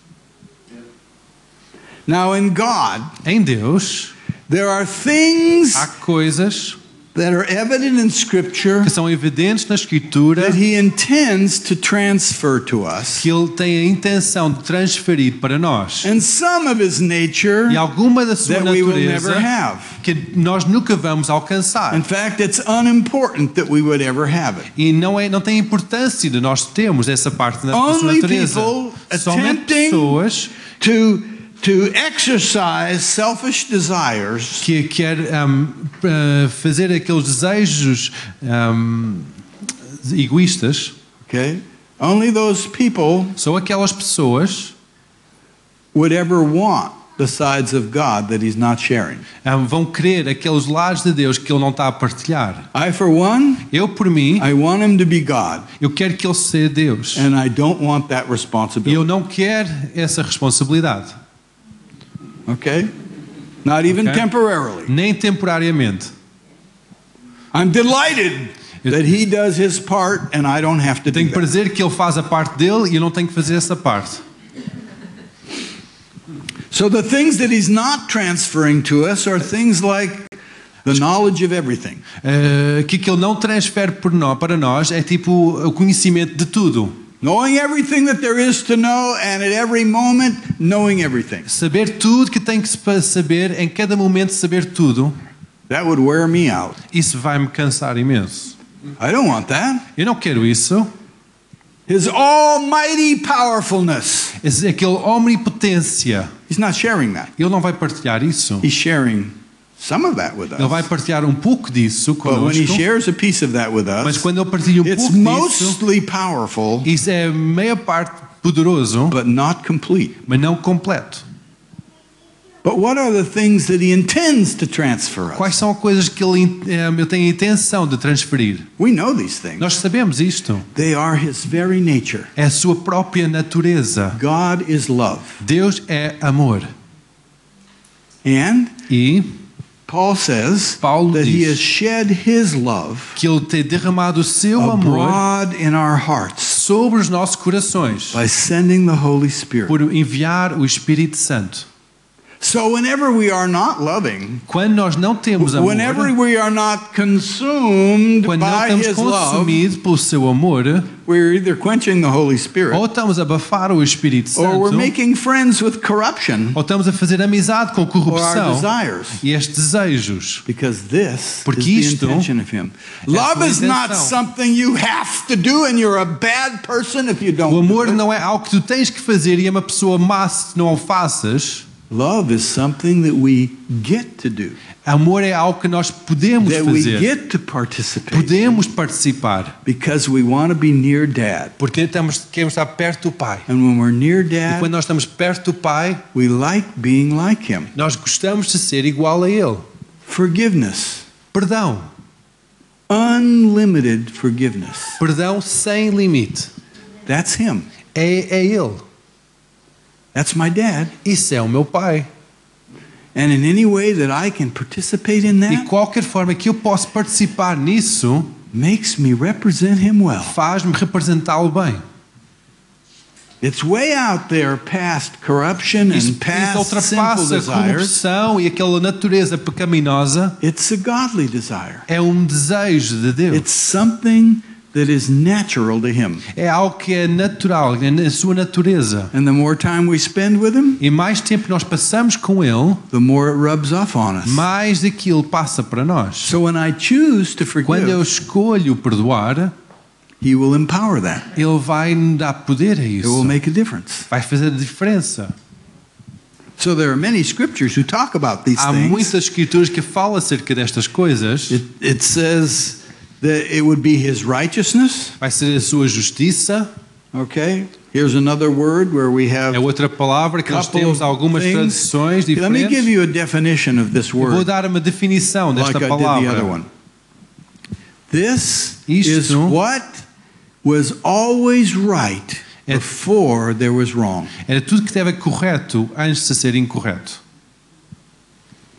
Now, in God, Em Deus, there are things há coisas that are evident in Scripture que são evidentes na Escritura that He intends to transfer to us. que Ele tem a intenção de transferir para nós. And some of His nature E alguma da sua that we will never have. que nós nunca vamos alcançar. In fact, it's unimportant that we would ever have it. E não, é, não tem importância de nós termos essa parte da da sua Only natureza. people Somente pessoas To, to exercise selfish desires que quer um, uh, fazer aqueles desejos um, egoístas Okay? Only those people são aquelas pessoas would ever want the sides of God that he's not sharing. Ah, Vão querer aqueles lados de Deus que ele não está a partilhar. I, for one, Eu, por mim, I want him to be God, eu quero que ele seja Deus. and I don't want that E responsibility. eu não quero essa responsabilidade, Okay? Not even Okay. temporarily. nem temporariamente. I'm delighted that he does his part and I don't have to do Tenho that. prazer que ele faz a parte dele e eu não tenho que fazer essa parte. So the things that he's not transferring to us are things like the knowledge of everything. Uh, que que ele não transfere por nó- para nós é tipo o conhecimento de tudo. Knowing everything that there is to know and at every moment knowing everything. Saber tudo que tem que se saber, em cada momento saber tudo, That would wear me out. isso vai-me cansar imenso. I don't want that. Eu não quero isso. His almighty powerfulness. Aquele omnipotência, He's not sharing that. ele não vai partilhar isso. He's sharing some of that with us. Ele vai partilhar um pouco disso But when he shares a piece of that with mas us, quando ele partilha um it's pouco disso, mostly powerful, isso é meia parte poderoso, but not complete. mas não completo. But what are the things that he intends to transfer Quais us? são as coisas que ele, eh, eu tenho a intenção de transferir? We know these things. Nós sabemos isto. They are his very nature. É a sua própria natureza. God is love. Deus é amor. And E Paul says Paulo that he has shed his love que Ele tem derramado o seu amor in our hearts sobre os nossos corações by sending the Holy Spirit. por enviar o Espírito Santo. So whenever we are not loving, Quando nós não temos amor, whenever we are not consumed quando não by estamos his love, pelo seu amor, we're either quenching the Holy Spirit ou estamos a abafar o Espírito or we're making friends with corruption ou estamos a fazer amizade com or our desires. e estes desejos. Because this Porque is isto the intention of him. Love is not something you have to do and you're a bad person if you don't amor do it. não é algo que tu tens que fazer e é uma pessoa má se não o faças. Love is something that we get to do. Amor é algo que nós podemos That we get to participate podemos participar, because we want to be near dad. porque estamos, queremos estar perto do Pai. And when we're near E dad, quando nós estamos perto do Pai, we like being like him. nós gostamos de ser igual a Ele. Forgiveness. Perdão, Unlimited forgiveness. perdão sem limite. That's him. É, é Ele. That's my dad. Isso é o meu Pai. And in any way that I can participate in E that qualquer forma que eu possa participar nisso, makes me represent him well. faz-me representá-lo bem. It's way out there past corruption Isso, and isso past sinful ultrapassa a desires. corrupção e aquela natureza pecaminosa. It's a godly desire. É um desejo de Deus. It's something that is natural to him. É algo que é natural, é na sua natureza. And the more time we spend with him, E mais tempo nós passamos com Ele, the more it rubs off on us. mais daquilo passa para nós. So when I choose to forgive, Quando eu escolho perdoar, he will empower that. Ele vai dar poder a It will make a difference. Vai fazer a diferença. So there are many scriptures who talk about these Há things. muitas escrituras que falam acerca destas coisas. It, it says that it would be his righteousness. Vai ser a sua justiça. Okay. Here's another word where we have É outra palavra que nós temos algumas things. traduções Let me give you a definition of this Eu Vou word dar uma definição like desta I did the other one. This Isto is what was always right before there was wrong. Era tudo que esteve correto antes de ser incorreto.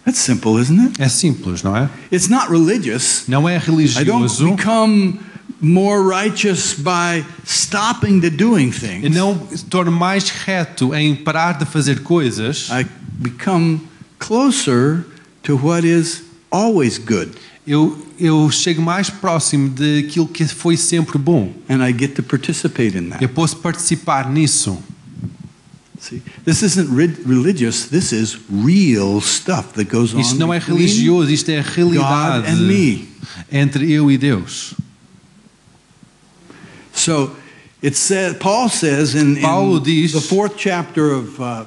That's simple, isn't it? É simples, não é? It's not religious. Não é I don't become more righteous by stopping the doing things. não se torna mais reto em parar de fazer coisas. I become closer to what is always good. Eu, eu chego mais próximo daquilo que foi sempre bom. And I get to participate in that. Eu posso participar nisso. See, this isn't religious. This is real stuff that goes on Isto não é religioso, isto é a God realidade and me. entre eu e Deus. So it says Paul says in, in diz- the fourth chapter of uh,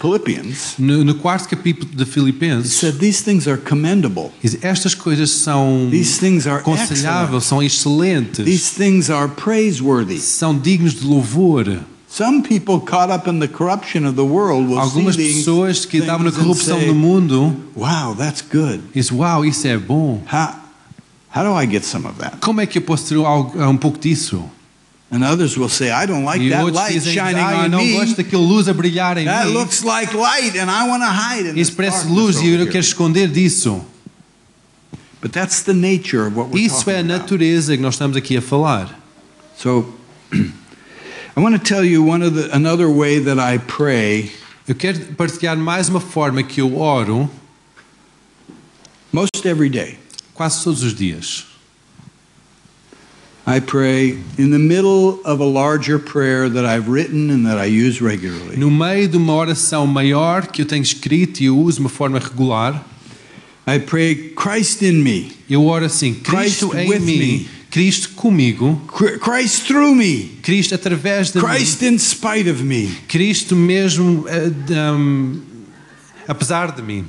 Philippians, No, no quarto capítulo de he Filipenses, said these things are commendable. estas coisas são These things are aconselháveis, excellent. são excelentes, These things are praiseworthy. são dignos de louvor. Some people caught up in the corruption of the world will Algumas see pessoas que estavam na corrupção say, do mundo Wow, that's good. dizem: wow, isso é bom. How, how do I get some of that? Como é que eu posso ter um pouco disso? And others will say, I don't like E that light dizem: shining Ah, on não me. gosto daquela luz a brilhar em That mim. looks like light, and I want to hide in Isso parece luz e eu quero esconder disso. But that's the nature of what we're Isso é a talking about. natureza que nós estamos aqui a falar. So, [CLEARS THROAT] I want to tell you one of the another way that I pray Eu quero partilhar mais uma forma que eu oro most every day. quase todos os dias. I pray in the middle of a larger prayer that I've written and that I use regularly. No meio de uma oração maior que eu tenho escrito e eu uso de uma forma regular, I pray Christ in me, eu oro assim: Cristo Christ em with mim, me. Cristo comigo, Chr- Christ through me, Cristo através de Christ mim, in spite of me, Cristo mesmo eh, um, apesar de mim,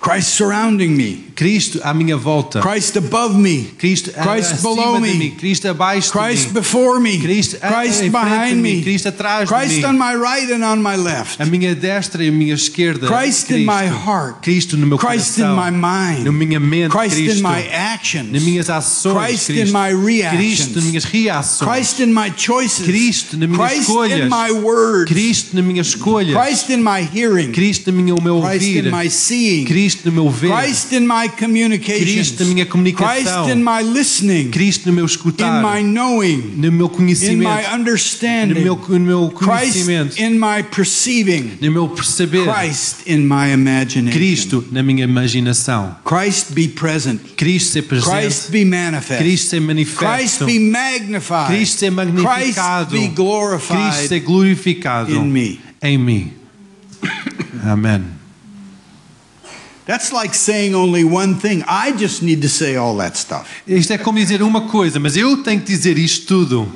Christ surrounding me, Cristo à minha volta, Christ above me, Cristo Christ below me. mim, Cristo abaixo Christ de mim, before me, Cristo Christ de behind me, Cristo atrás de Christ mim, on my right and on my left, a minha destra e a minha esquerda, Christ in my heart, Cristo no meu Christ in coração, my na mind, minha mente, Christ in my actions, nas minhas ações, Christ in Cristo, my Cristo nas minhas reações, Christ in my choices, Cristo nas minhas Christ escolhas, in my words, Cristo na minha escolha, Christ in my hearing, Cristo no meu, o meu Christ in my seeing, Cristo no meu ver, Christ in my communications, Cristo na minha comunicação, Christ in my listening, Cristo no meu in escutar, my knowing, no meu in my conhecimento, no understanding, meu, no meu Christ conhecimento, in my perceiving, no meu perceber, Christ in my imagination. Cristo na minha imaginação, Christ be present. Cristo ser Christ presente, be manifest. Cristo ser Christ manifesto, be magnified. Cristo ser magnificado, Christ be Cristo glorified ser glorificado in me. em mim. Amém. That's like saying only one thing. I just need to say all that stuff. Isto é como dizer uma coisa, mas eu tenho que dizer isto tudo.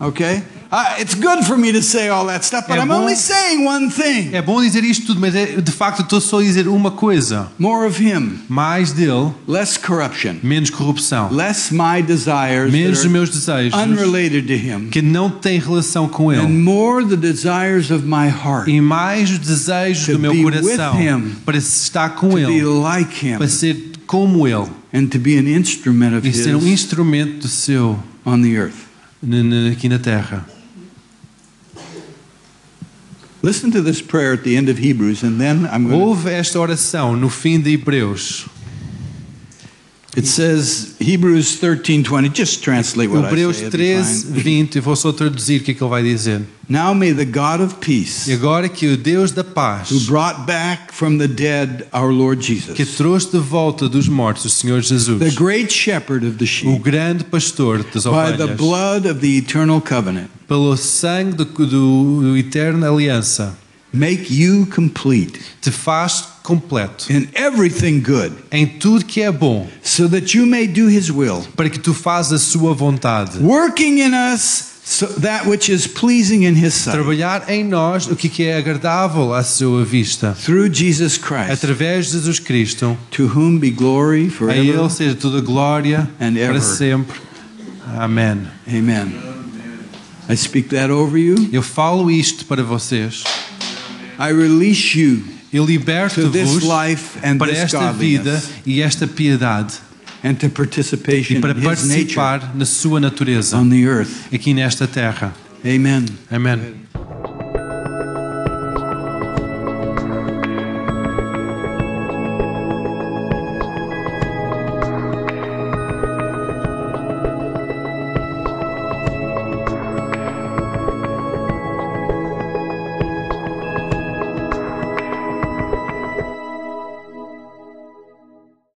Okay? Uh, it's good for me to say all that stuff, but É I'm bom- only saying one thing. É bom dizer isto tudo, mas de facto estou só a dizer uma coisa: More of Him, mais dele, less corruption, menos corrupção, less my desires menos os meus desejos unrelated to Him, que não têm relação com ele. and more the desires of my heart e mais os desejos To do meu be coração with him. para estar com to be like Him para ser como ele and to be an instrument of e ser um instrumento do seu on the earth. aqui na terra. Listen to this prayer at the end of Hebrews, and then I'm going to. Houve esta oração no fim de Hebreus. It says Hebrews 13:20. Just translate what I say. it'll be 13, fine. 20, eu vou só traduzir o que é que ele vai dizer. Now may the God of peace, E agora que o Deus da paz. who brought back from the dead our Lord Jesus. que Jesus, trouxe de volta dos mortos o Senhor the great shepherd of the sheep. o grande pastor das by the blood of the eternal covenant, pelo sangue do, do, do eterna aliança, make you complete te faz completo in everything good, em tudo que é bom, so that you may do his will, para que tu fazes a sua vontade. working in us so that which is pleasing in his sight, Trabalhar em nós o que é agradável à sua vista. through Jesus Christ, Através de Jesus Cristo, to whom be glory a forever. Ele seja toda a glória And para ever. sempre. Amém. Amen. I speak that over you. Eu falo isto para vocês. I release you Eu liberto-vos para esta vida e esta piedade e para participar na sua natureza aqui nesta terra. Amém. Amém.